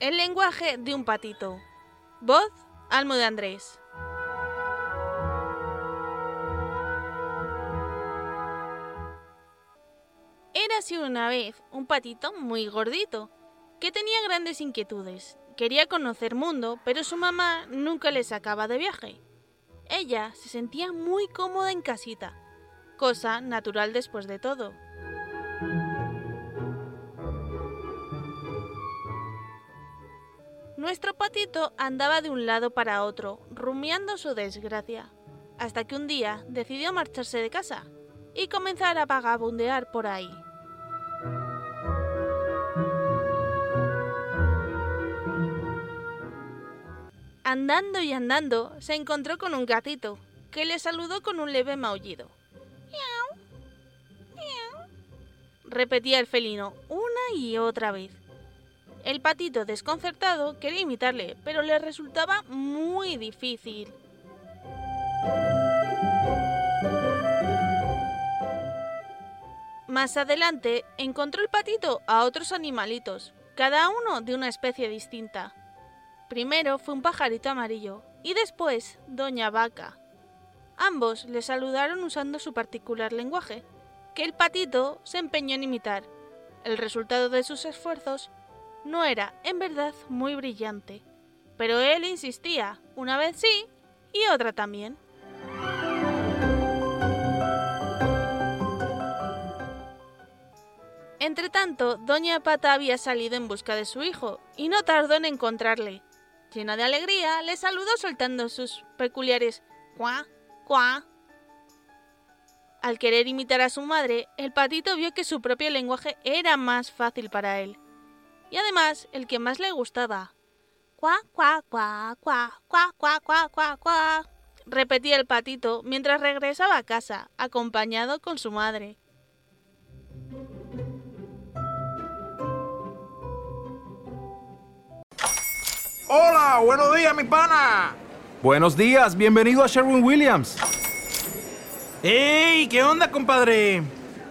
El lenguaje de un patito. Voz, Almo de Andrés. Era así una vez un patito muy gordito, que tenía grandes inquietudes. Quería conocer mundo, pero su mamá nunca le sacaba de viaje. Ella se sentía muy cómoda en casita, cosa natural después de todo. Nuestro patito andaba de un lado para otro, rumiando su desgracia, hasta que un día decidió marcharse de casa y comenzar a vagabundear por ahí. Andando y andando, se encontró con un gatito, que le saludó con un leve maullido. Repetía el felino una y otra vez. El patito, desconcertado, quería imitarle, pero le resultaba muy difícil. Más adelante encontró el patito a otros animalitos, cada uno de una especie distinta. Primero fue un pajarito amarillo y después Doña Vaca. Ambos le saludaron usando su particular lenguaje, que el patito se empeñó en imitar. El resultado de sus esfuerzos no era, en verdad, muy brillante, pero él insistía, una vez sí y otra también. Entretanto, Doña Pata había salido en busca de su hijo y no tardó en encontrarle. Llena de alegría, le saludó soltando sus peculiares cuá, cuá. Al querer imitar a su madre, el patito vio que su propio lenguaje era más fácil para él. Y además, el que más le gustaba. Cuá, cuá, cuá, cuá, cuá, cuá, cuá, cuá, cuá. Repetía el patito mientras regresaba a casa, acompañado con su madre. Hola, buenos días, mi pana. Buenos días, bienvenido a Sherwin Williams. ¡Ey! ¿Qué onda, compadre?